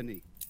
beneath.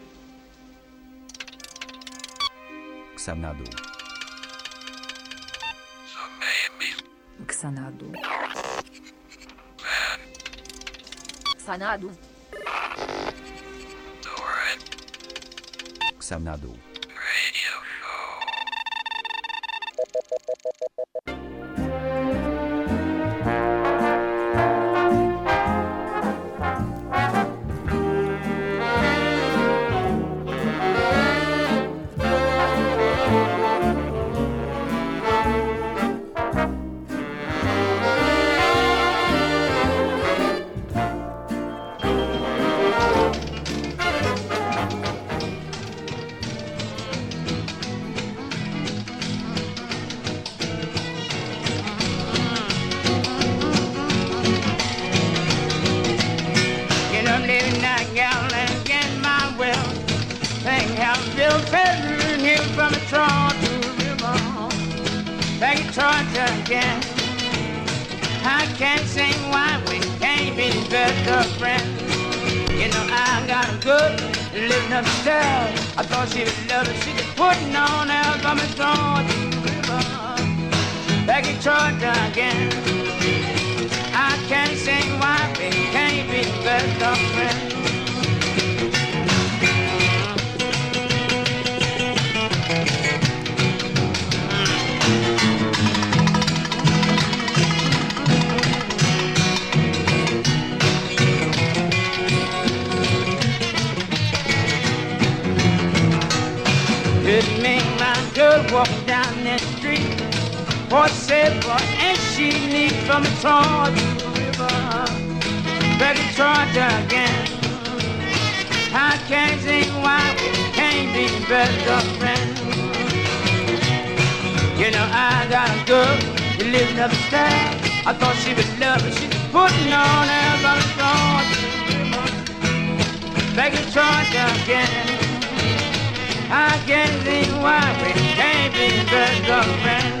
Xanadu. Xanadu. Xanadu. Xanadu. upstairs. I thought she was loving, she was putting on out, got me the river. Back in Georgia again. What said, and she need from the Troy to the river. Baby, Troy again. I can't see why we can't be best of friends. You know, I got a girl who lives upstairs. I thought she was love me. She's putting on her river. Baby, Troy again. I can't see why we can't be best of friends.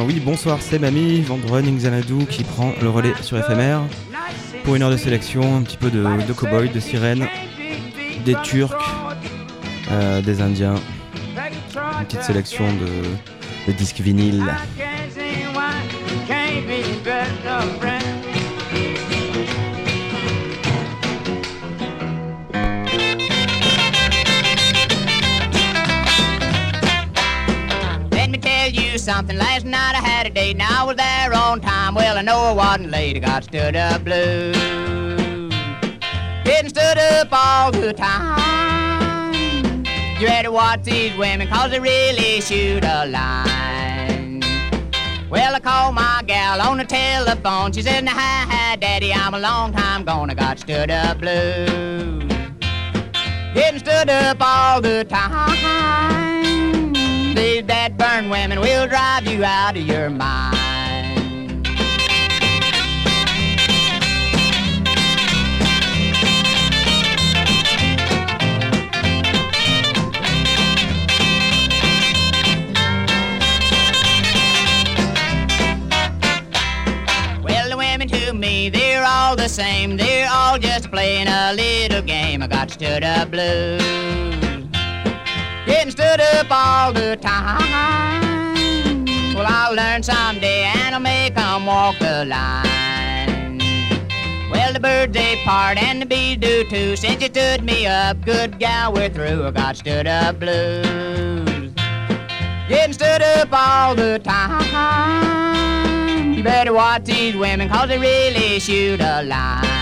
oui, bonsoir, c'est Mamie, Vendrunning Xanadu qui prend le relais sur FMR pour une heure de sélection, un petit peu de, de cow-boy, de sirène, des Turcs, euh, des Indiens, une petite sélection de, disques vinyles. Had and I was there on time. Well, I know I wasn't late. I got stood up blue. Getting stood up all the time. You ready to watch these women, cause they really shoot a line. Well, I called my gal on the telephone. She said, Hi, hi, daddy, I'm a long time gone. I got stood up blue. Getting stood up all the time. These bad burn women will drive you out of your mind. Well, the women to me, they're all the same. They're all just playing a little game. I got stood up blue. Stood up all the time. Well, I'll learn someday and I'll make 'em walk the line. Well, the birds they part and the bees do too. Since you stood me up, good gal, we're through. I got stood up blues. Getting stood up all the time. You better watch these women, cause they really shoot a line.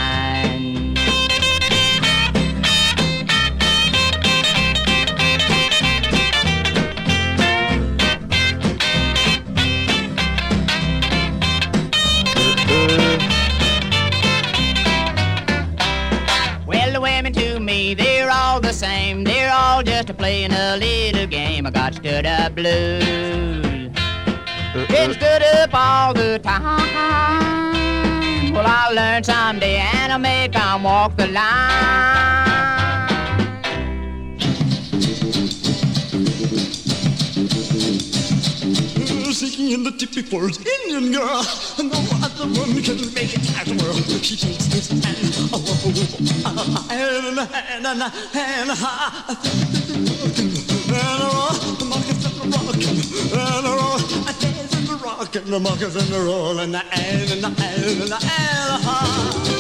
Same. They're all just a playing a little game. I got stood up blues. Getting stood up all the time. Well, I'll learn someday and I'll make 'em walk the line. In the tippy forest, Indian girl. No other one can make it at world. She takes this hand, oh, oh, oh, and a hand, and a hand, and a the market's and the rockin', and a roll, a dance and the rockin', the market's and the roll, and the and and the and and the and.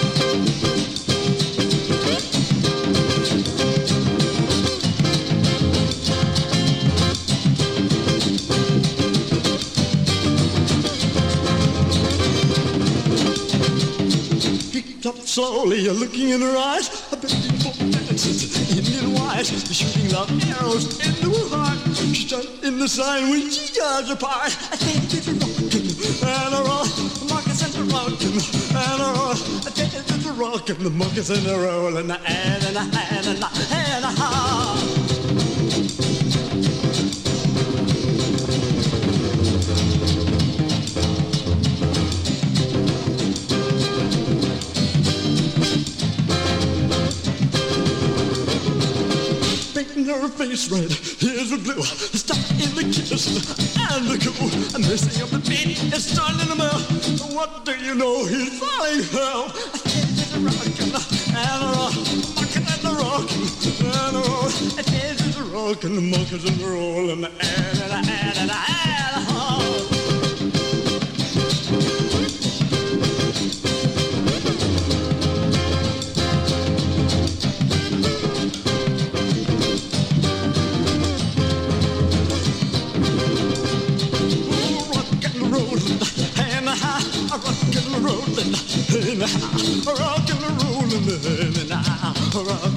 Up slowly, you're looking in her eyes. A begging for dances, Indian white, shooting loud arrows into her heart. She stood in the sign when she judged apart. I think it's a rockin' and a roll, the markets and a rockin' and a roll. I think it's a rockin', the markets and a roll, and a and and a and and a and a making her face red. Here's a glue, stuck in the kiss and the cool. I'm messing up the beat, it's starting to melt. What do you know? He's falling hell. I can't get a rockin' and a rock, rockin' and a rockin' and a roll. Get a the monkeys and the roll and the and and and and and and Rockin' the rollin' man, and I'm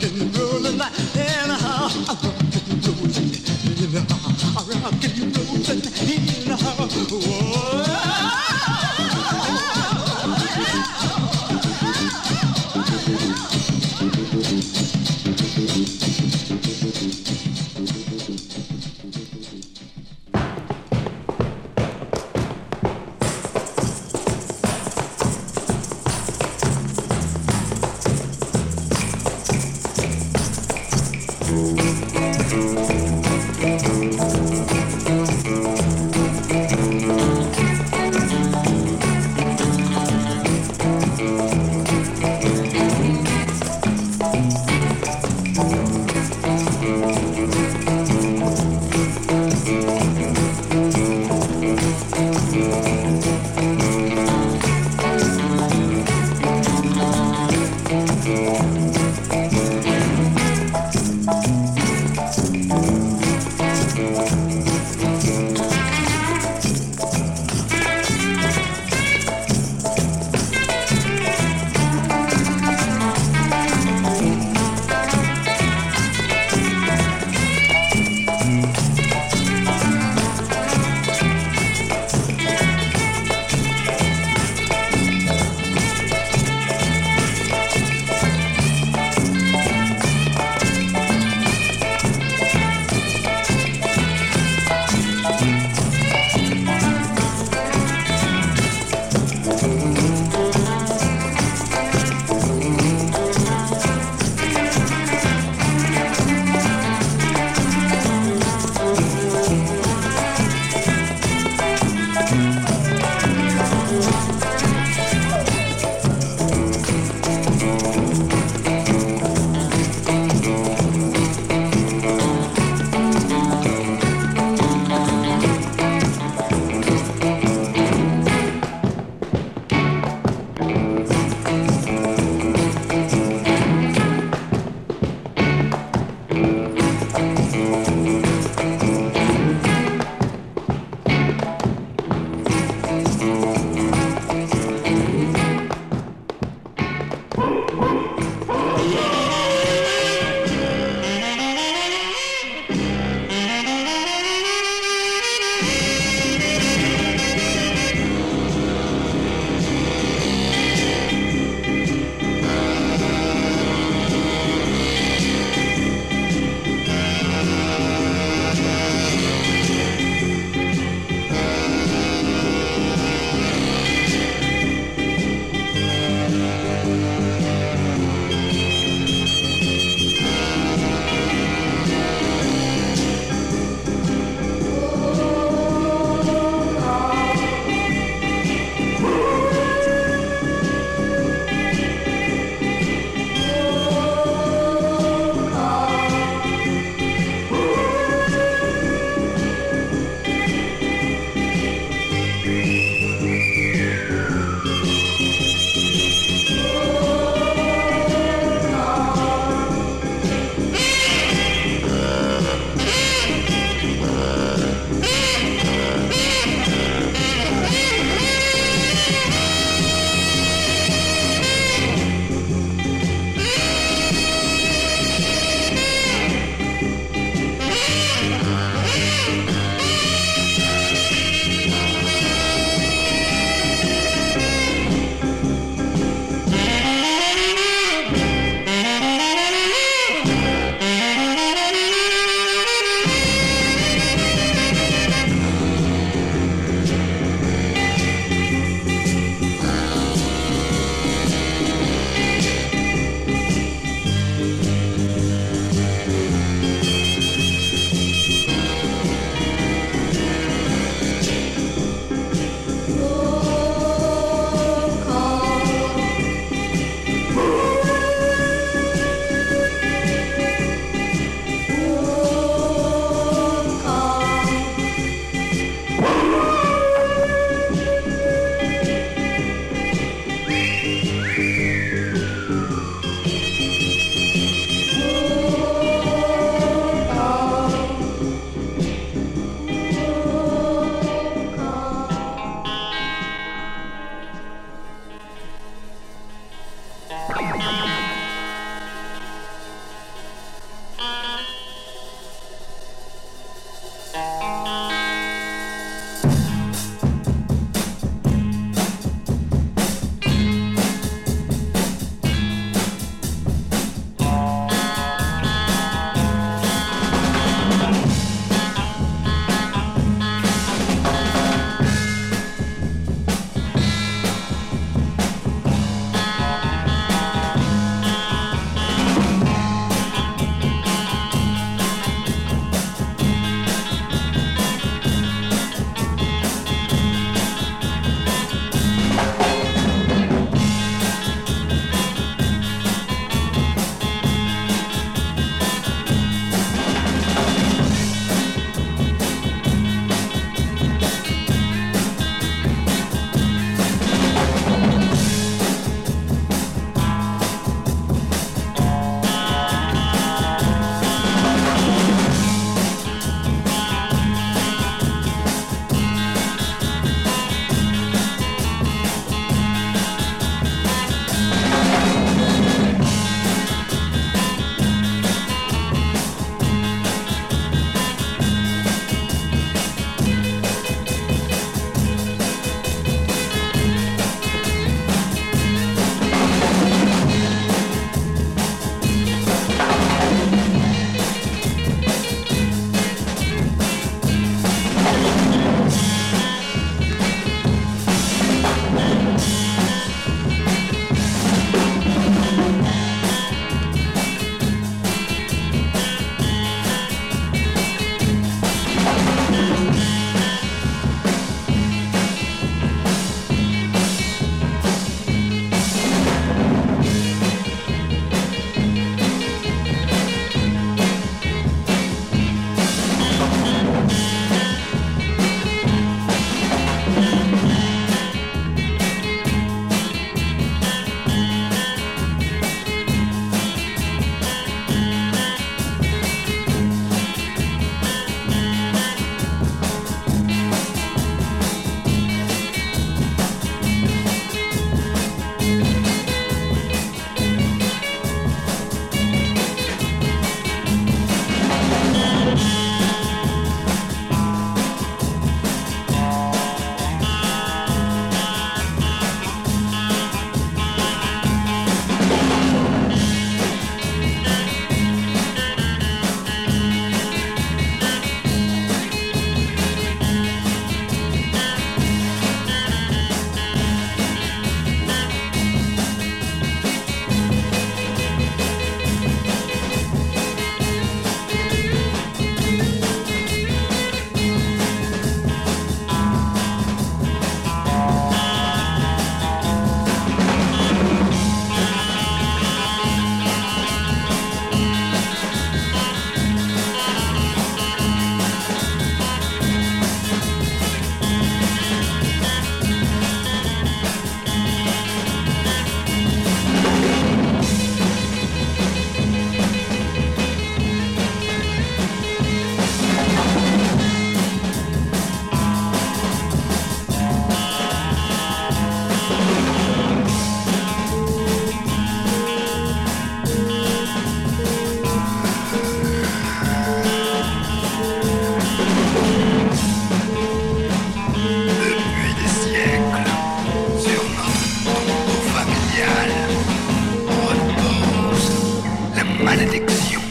Benediction.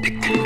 Dicken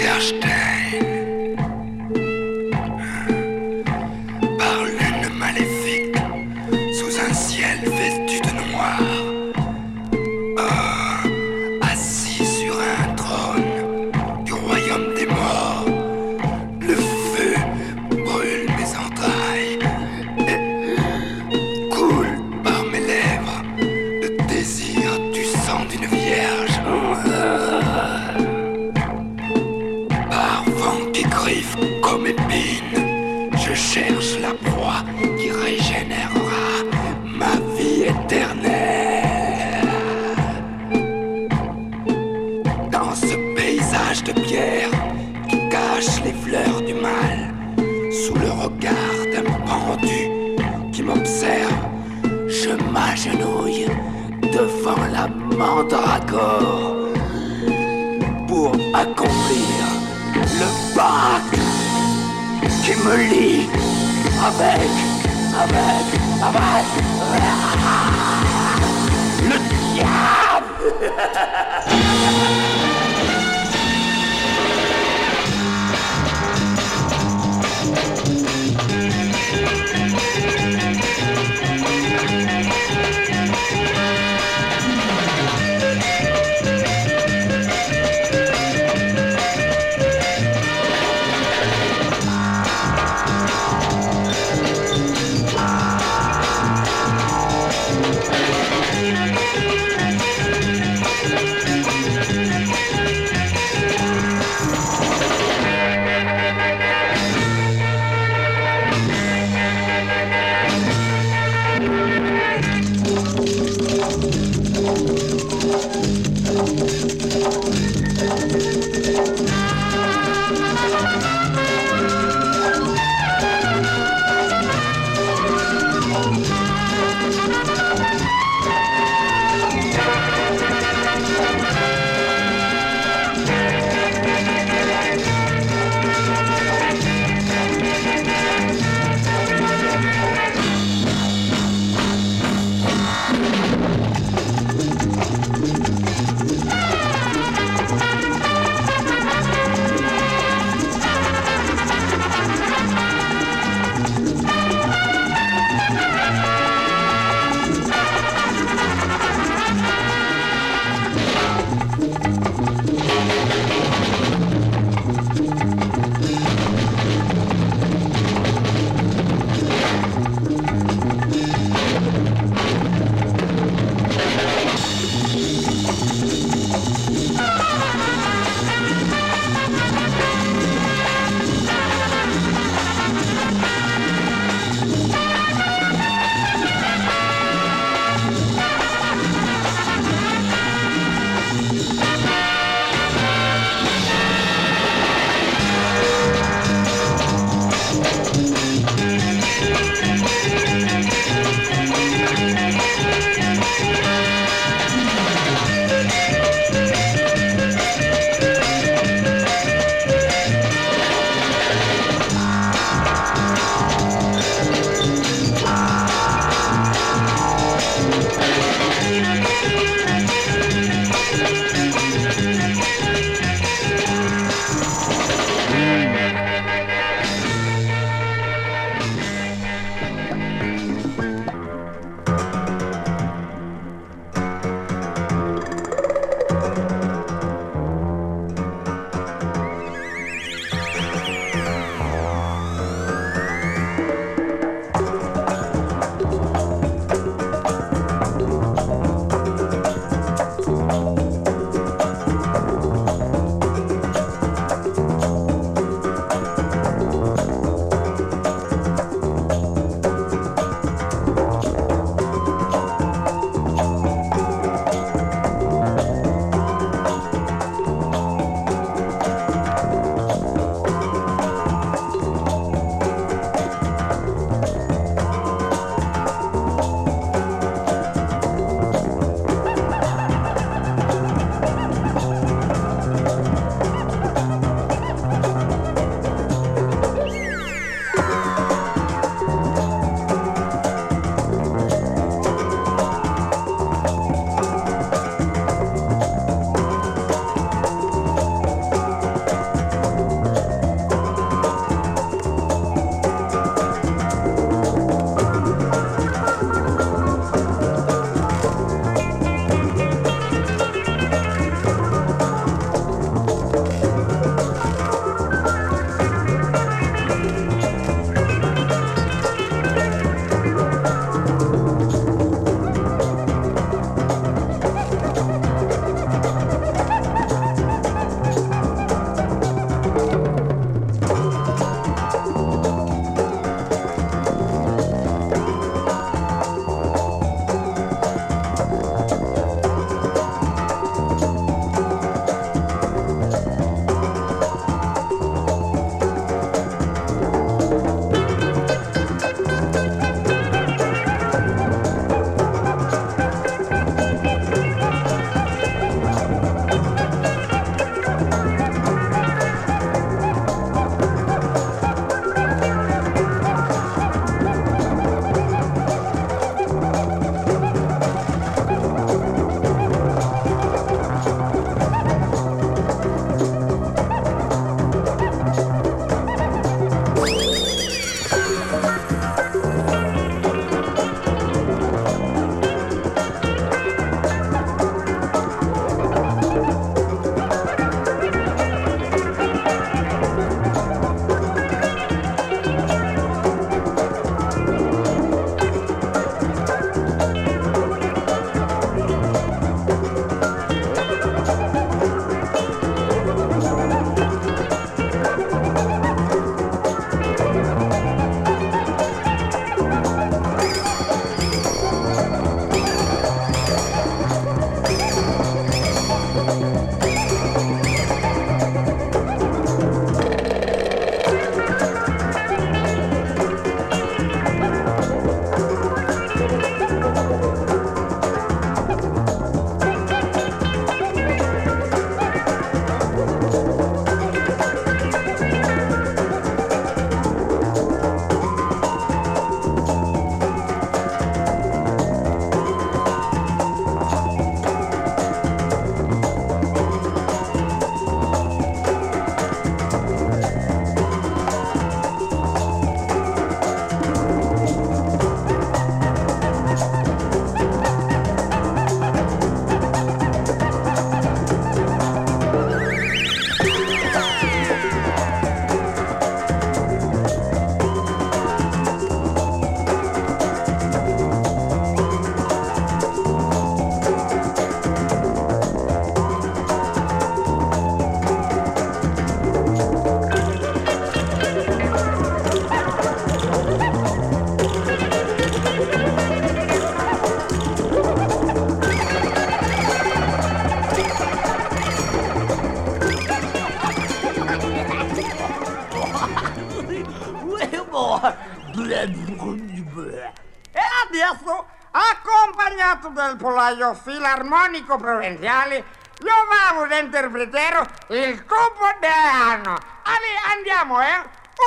del pollaio Filarmonico provenziale, lo vamos a interpretare il compleanno. Allora, andiamo, eh?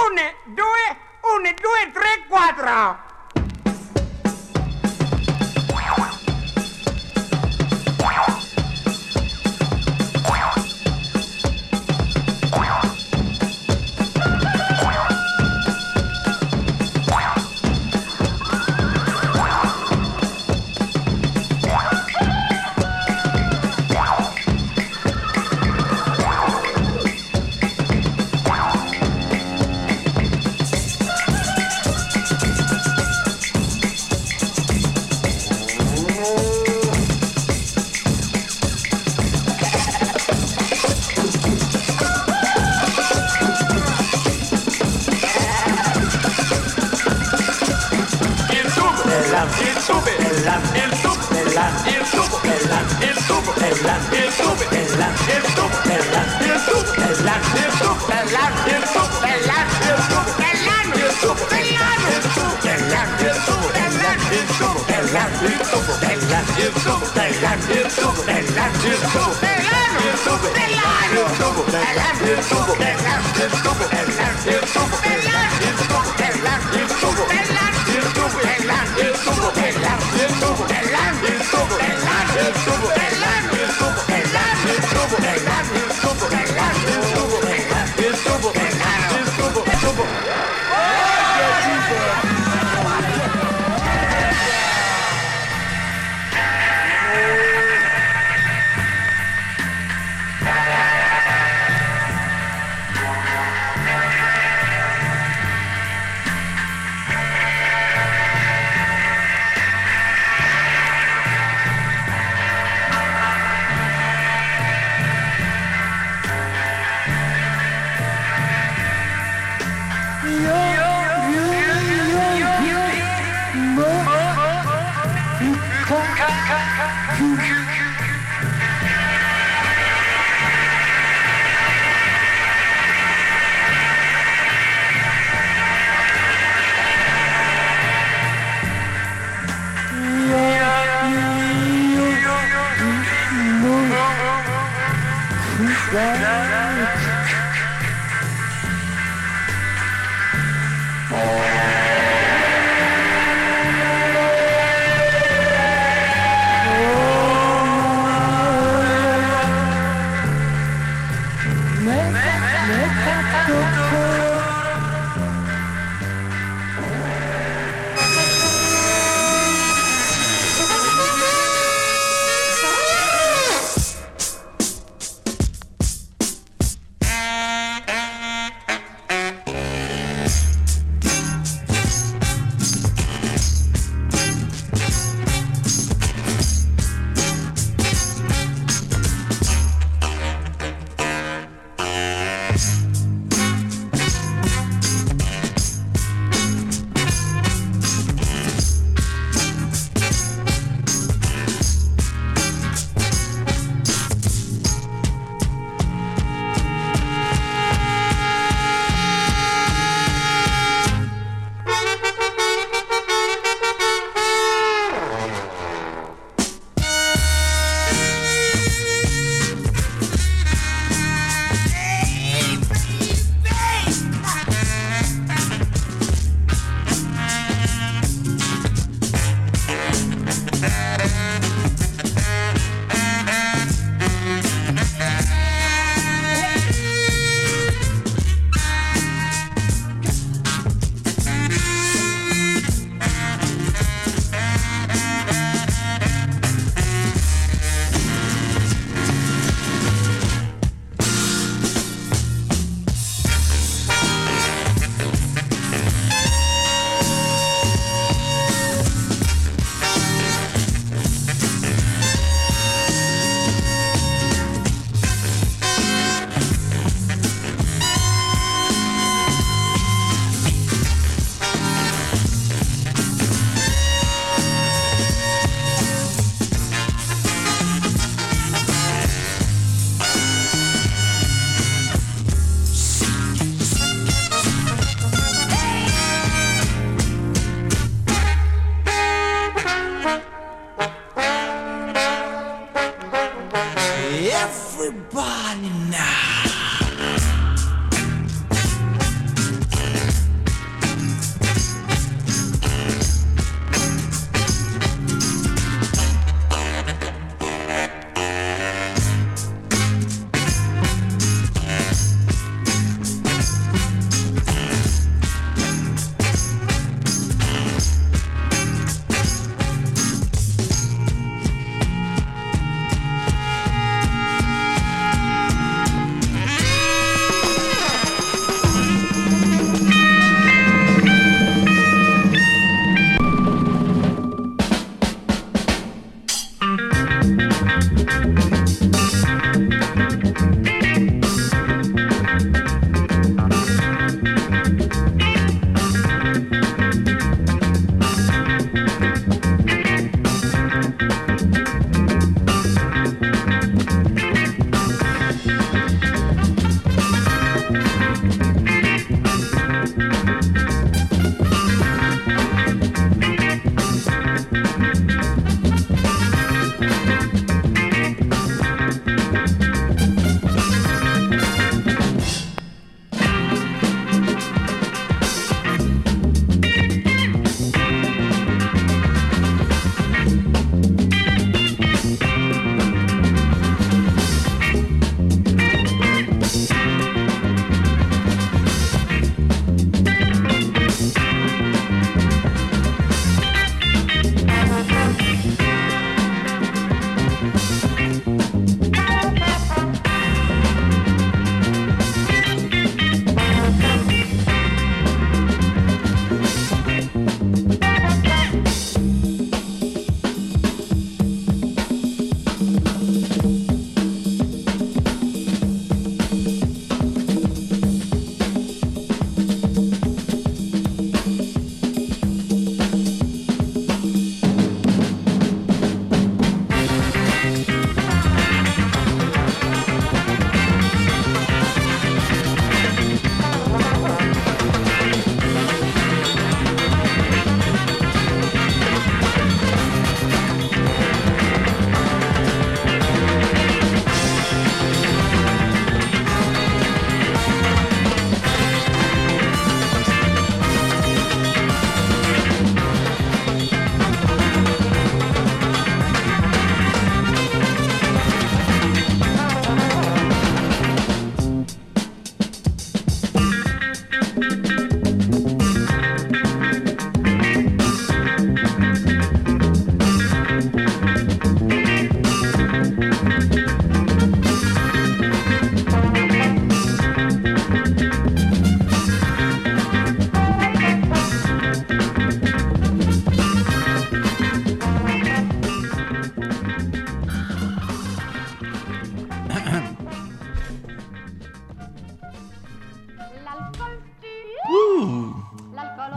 1, 2, 1, 2, 3, 4.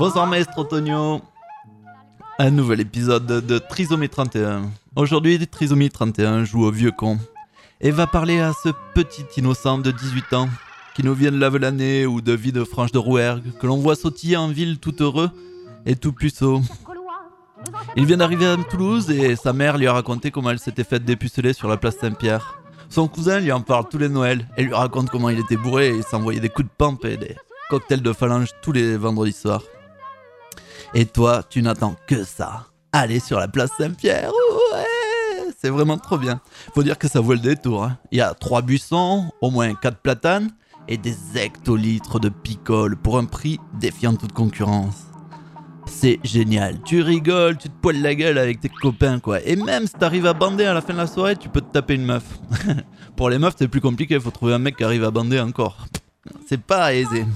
Bonsoir Maestro Tonio. Un nouvel épisode de Trisomie 31. Aujourd'hui, Trisomie 31 joue au vieux con et va parler à ce petit innocent de 18 ans qui nous vient de l'année ou de vie de franche de Rouergue, que l'on voit sautiller en ville tout heureux et tout puceau. Il vient d'arriver à Toulouse et sa mère lui a raconté comment elle s'était faite dépuceler sur la place Saint-Pierre. Son cousin lui en parle tous les Noëls et lui raconte comment il était bourré et s'envoyait des coups de pompe et des cocktails de phalange tous les vendredis soirs. Et toi, tu n'attends que ça. Aller sur la place Saint-Pierre, ouais, c'est vraiment trop bien. Faut dire que ça vaut le détour. hein. Il y a trois buissons, au moins quatre platanes et des hectolitres de picole pour un prix défiant toute concurrence. C'est génial. Tu rigoles, tu te poiles la gueule avec tes copains, quoi. Et même si t'arrives à bander à la fin de la soirée, tu peux te taper une meuf. pour les meufs, c'est plus compliqué. Faut trouver un mec qui arrive à bander encore. C'est pas aisé.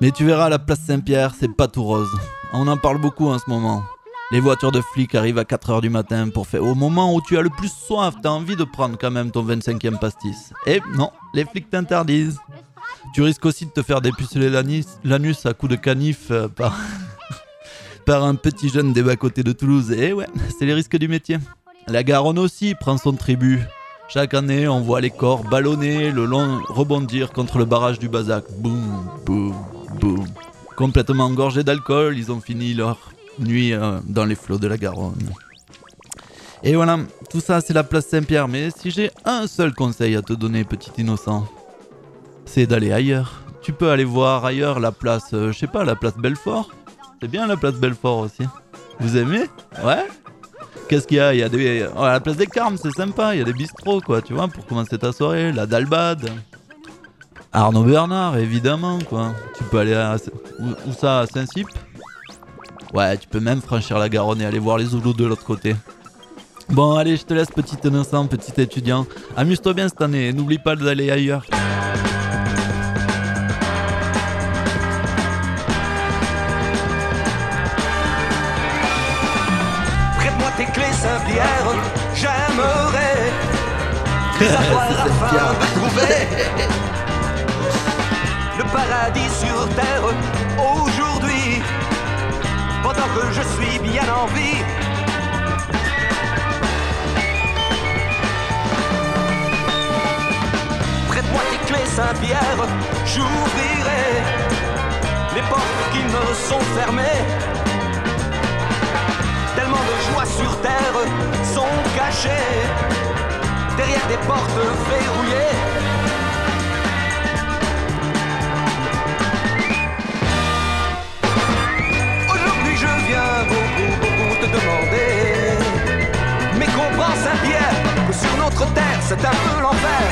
Mais tu verras, la place Saint-Pierre, c'est pas tout rose. On en parle beaucoup en ce moment. Les voitures de flics arrivent à 4h du matin pour faire. Au moment où tu as le plus soif, t'as envie de prendre quand même ton 25e pastis. Et non, les flics t'interdisent. Tu risques aussi de te faire dépuceler l'anus, à coups de canif euh, par, un petit jeune des bas-côtés de Toulouse. Et ouais, c'est les risques du métier. La Garonne aussi prend son tribut. Chaque année, on voit les corps ballonner le long rebondir contre le barrage du Bazac. Boum, boum, boum. Complètement engorgés d'alcool, ils ont fini leur nuit euh, dans les flots de la Garonne. Et voilà, tout ça c'est la place Saint-Pierre. Mais si j'ai un seul conseil à te donner, petit innocent, c'est d'aller ailleurs. Tu peux aller voir ailleurs la place, euh, je sais pas, la place Belfort. C'est bien la place Belfort aussi. Vous aimez? Ouais? Qu'est-ce qu'il y a? Il y a des. oh, la place des Carmes, c'est sympa. Il y a des bistrots, quoi, tu vois, pour commencer ta soirée. La Dalbad. Arnaud Bernard, évidemment, quoi. Tu peux aller à. Où, où ça À Saint-Cyp? Ouais, tu peux même franchir la Garonne et aller voir les Zoulous de l'autre côté. Bon, allez, je te laisse, petit innocent, petit étudiant. Amuse-toi bien cette année et n'oublie pas d'aller ailleurs. Prête-moi tes clés Saint-Pierre, j'aimerais savoir afin de trouver le paradis sur terre aujourd'hui, pendant que je suis bien en vie. Prête-moi tes clés Saint-Pierre, j'ouvrirai les portes qui me sont fermées. Tellement de joie sur terre sont cachées derrière des portes verrouillées. Beaucoup te demander. Mais comprends Saint-Pierre que sur notre terre c'est un peu l'enfer.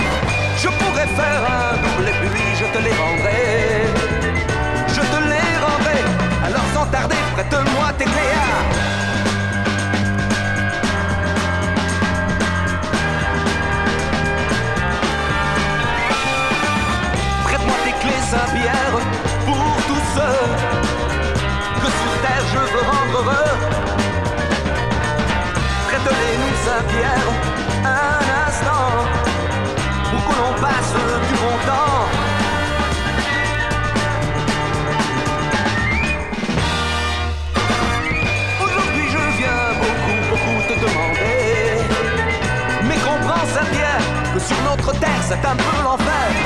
Je pourrais faire un double et puis je te les rendrai. Je te les rendrai. Alors sans tarder, prête-moi tes cléas. Prête-moi tes clés Saint-Pierre pour tous ceux que sur terre je veux rendre heureux. Un instant pour que l'on passe du bon temps. Aujourd'hui je viens beaucoup, beaucoup te demander. Mais comprends Saint-Pierre que sur notre terre c'est un peu l'enfer.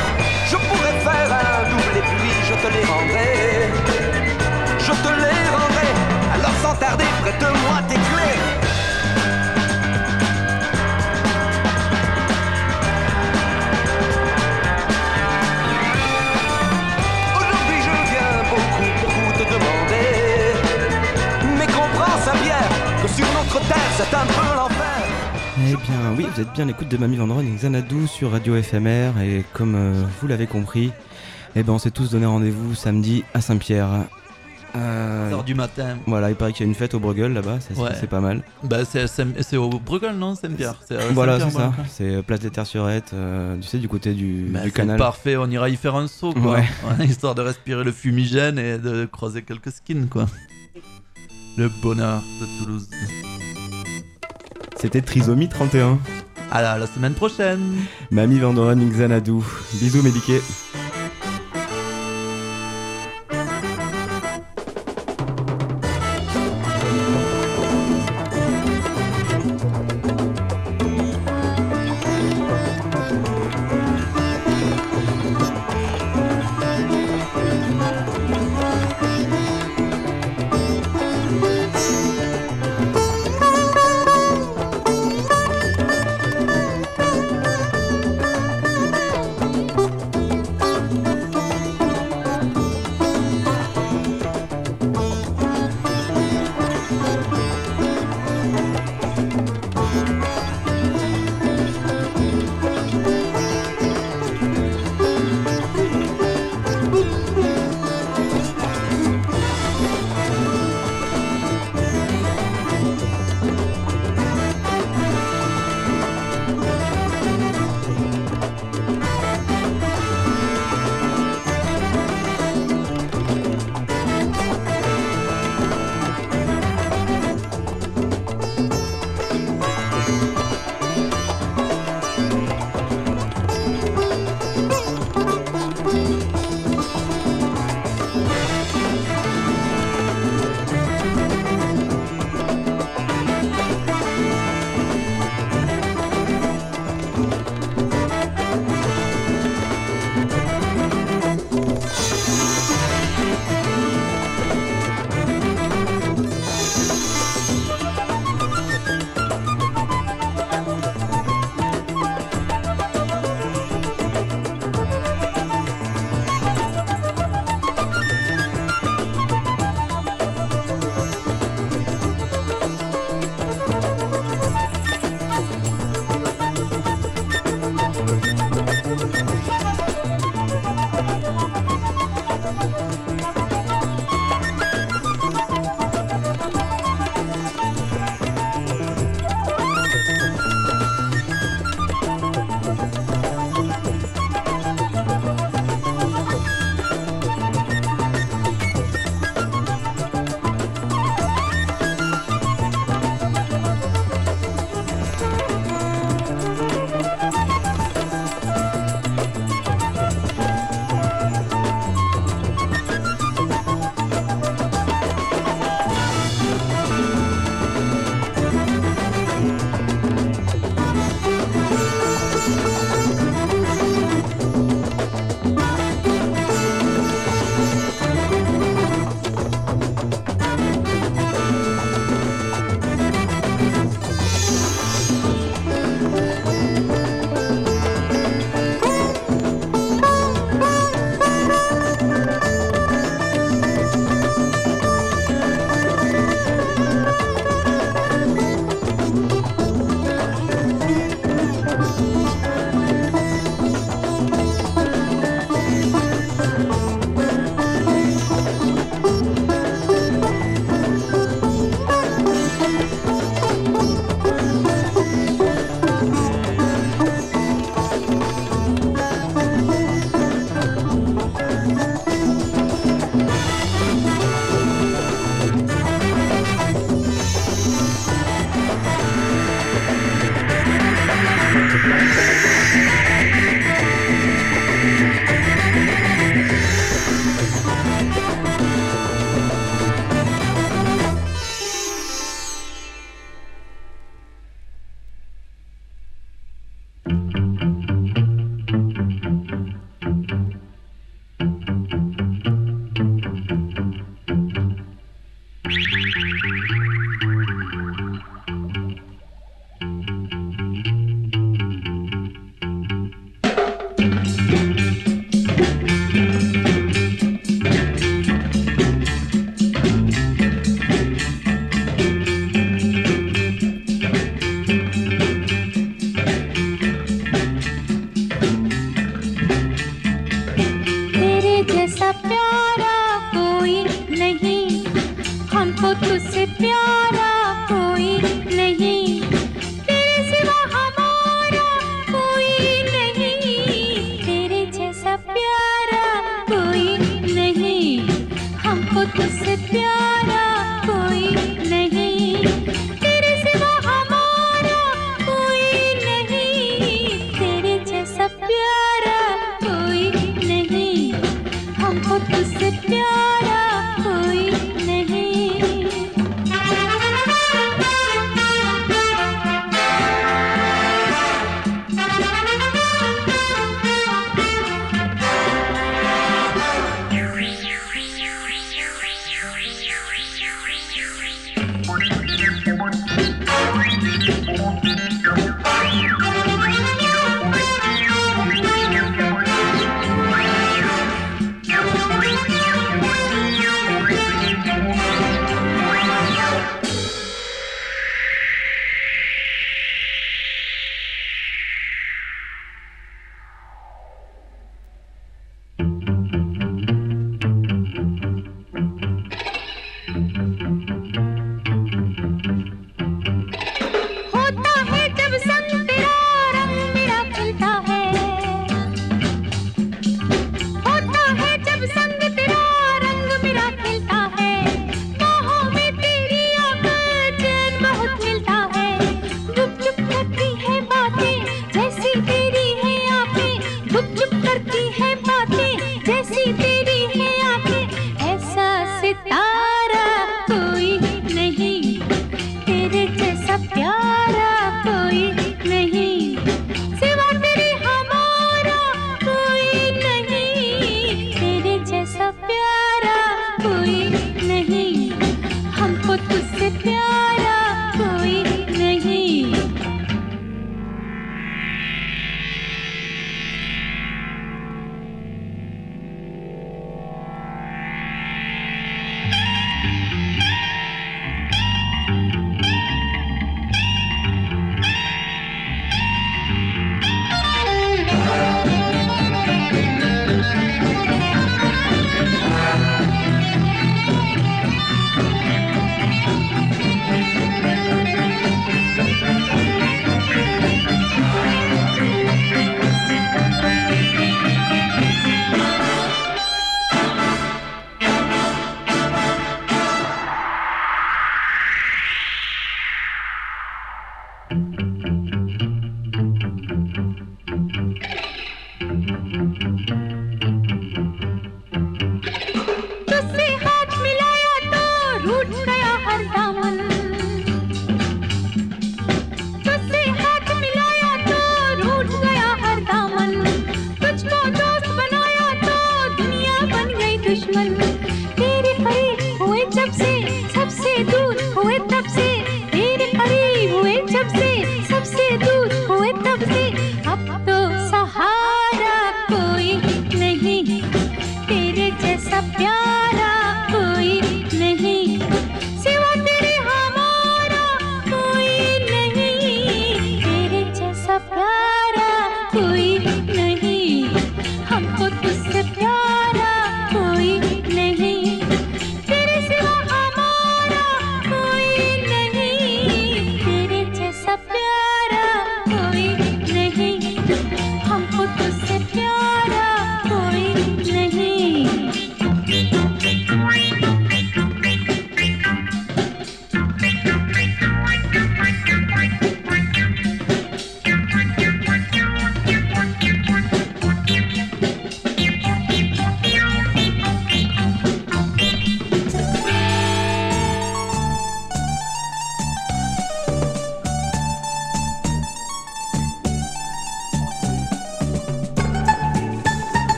C'est un peu l'enfer. Eh bien, oui, vous êtes bien à l'écoute de Mamie Vendron et Xanadu sur Radio FMR. Et comme euh, vous l'avez compris, eh ben, on s'est tous donné rendez-vous samedi à Saint-Pierre. Euh, 11h du matin. Voilà, il paraît qu'il y a une fête au Bruegel là-bas, ça, c'est- Ouais. c'est pas mal. Bah, c'est au Bruegel, non Saint-Pierre? C'est à Voilà, c'est Saint-Pierre, ça. Bruegel. C'est euh, place des Terres-sur-Ette, euh, tu sais, du côté du, Bah, du c'est canal. Parfait, on ira y faire un saut, quoi. Ouais. Ouais, histoire de respirer le fumigène et de croiser quelques skins, quoi. Le bonheur de Toulouse. C'était Trisomie 31. À la, la semaine prochaine. Mamie Vendron, Xanadu. Bisous, Médiquet.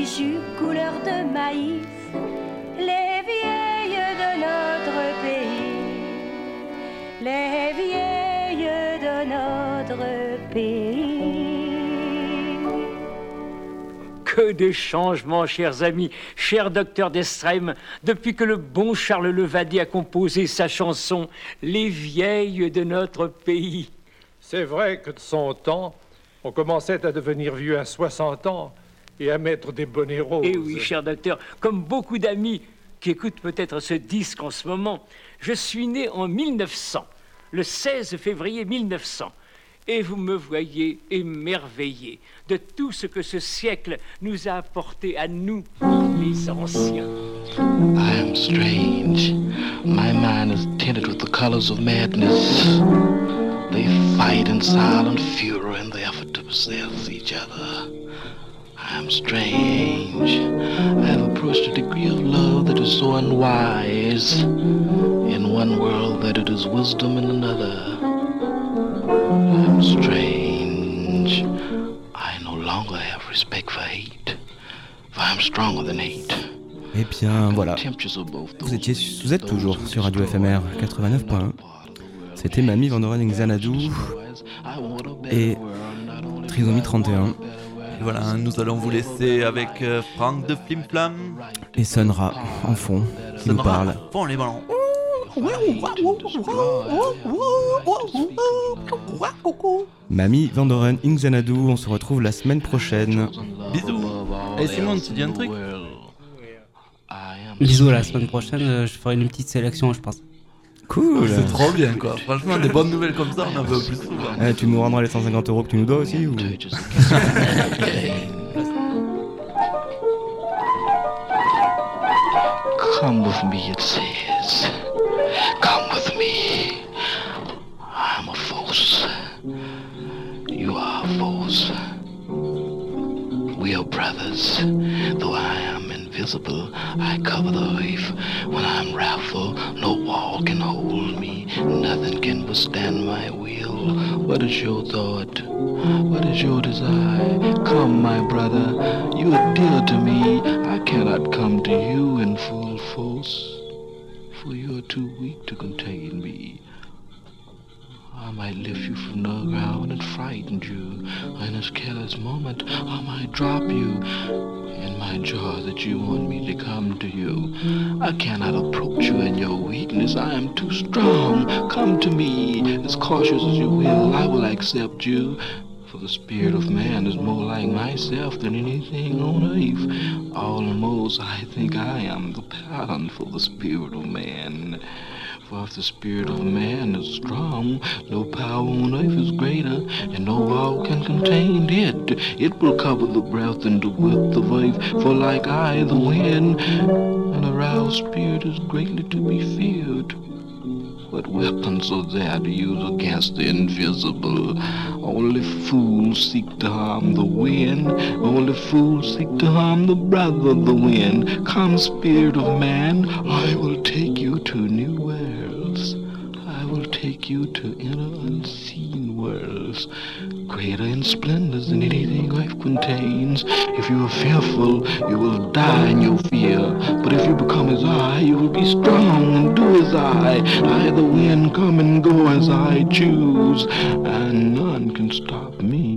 Fichus couleur de maïs. Les vieilles de notre pays, les vieilles de notre pays. Que de changements, chers amis, cher docteur Destrem, depuis que le bon Charles Levadier a composé sa chanson Les vieilles de notre pays. C'est vrai que de son temps, on commençait à devenir vieux à 60 ans et à mettre des bonnets roses. Eh oui, cher docteur, comme beaucoup d'amis qui écoutent peut-être ce disque en ce moment, je suis né en 1900, le 16 février 1900. Et vous me voyez émerveillé de tout ce que ce siècle nous a apporté à nous, les anciens. I am strange. My mind is tinted with the colors of madness. They fight in silent fury in the effort to possess each other. I'm strange. I have approached a degree of love that is so unwise. In one world, that it is wisdom in another. I'm strange. I no longer have respect for hate, for I'm stronger than hate. Eh bien voilà, vous, étiez, vous êtes toujours sur Radio FMR 89.1. C'était Mamie Vanderen Xanadu et Trisomie 31. Et voilà, nous allons vous laisser avec euh, Franck de Flim Flam. Et Sonra en fond qui nous parle. Font les ballons. Mamie Vandoren Xanadu, on se retrouve la semaine prochaine. Bisous. Et Simon, tu dis un truc? Bisous, à la semaine prochaine, euh, je ferai une petite sélection, je pense. Cool. C'est trop bien quoi. Franchement, des bonnes nouvelles comme ça, on en veut plus souvent. Eh, tu nous rendras les 150 euros que tu nous dois aussi ou... Come with me, it says. Come with me. I'm a force. You are a force. We are brothers. Though I am invisible, I cover the earth. When I'm wrathful, no wall can hold me. Nothing can withstand my will. What is your thought? What is your desire? Come, my brother. You are dear to me. I cannot come to you in full force, for you are too weak to contain me. I might lift you from the ground and frighten you. In this careless moment, I might drop you in my jaws that you want me to come to you. I cannot approach you in your weakness. I am too strong. Come to me, as cautious as you will. I will accept you. For the spirit of man is more like myself than anything on earth. Almost, I think I am the pattern for the spirit of man. For if the spirit of man is strong, no power on earth is greater, and no wall can contain it. It will cover the breadth and the width of earth, for like I, the wind, an aroused spirit is greatly to be feared. What weapons are there to use against the invisible? Only fools seek to harm the wind. Only fools seek to harm the brother of the wind. Come, spirit of man, I will take you to new worlds. I will take you to inner unseen worlds, greater in splendors than anything life contains. If you are fearful, you will die in your fear. But if you become as I, you will be strong and do as I. I, the wind, come and go as I choose, and none can stop me.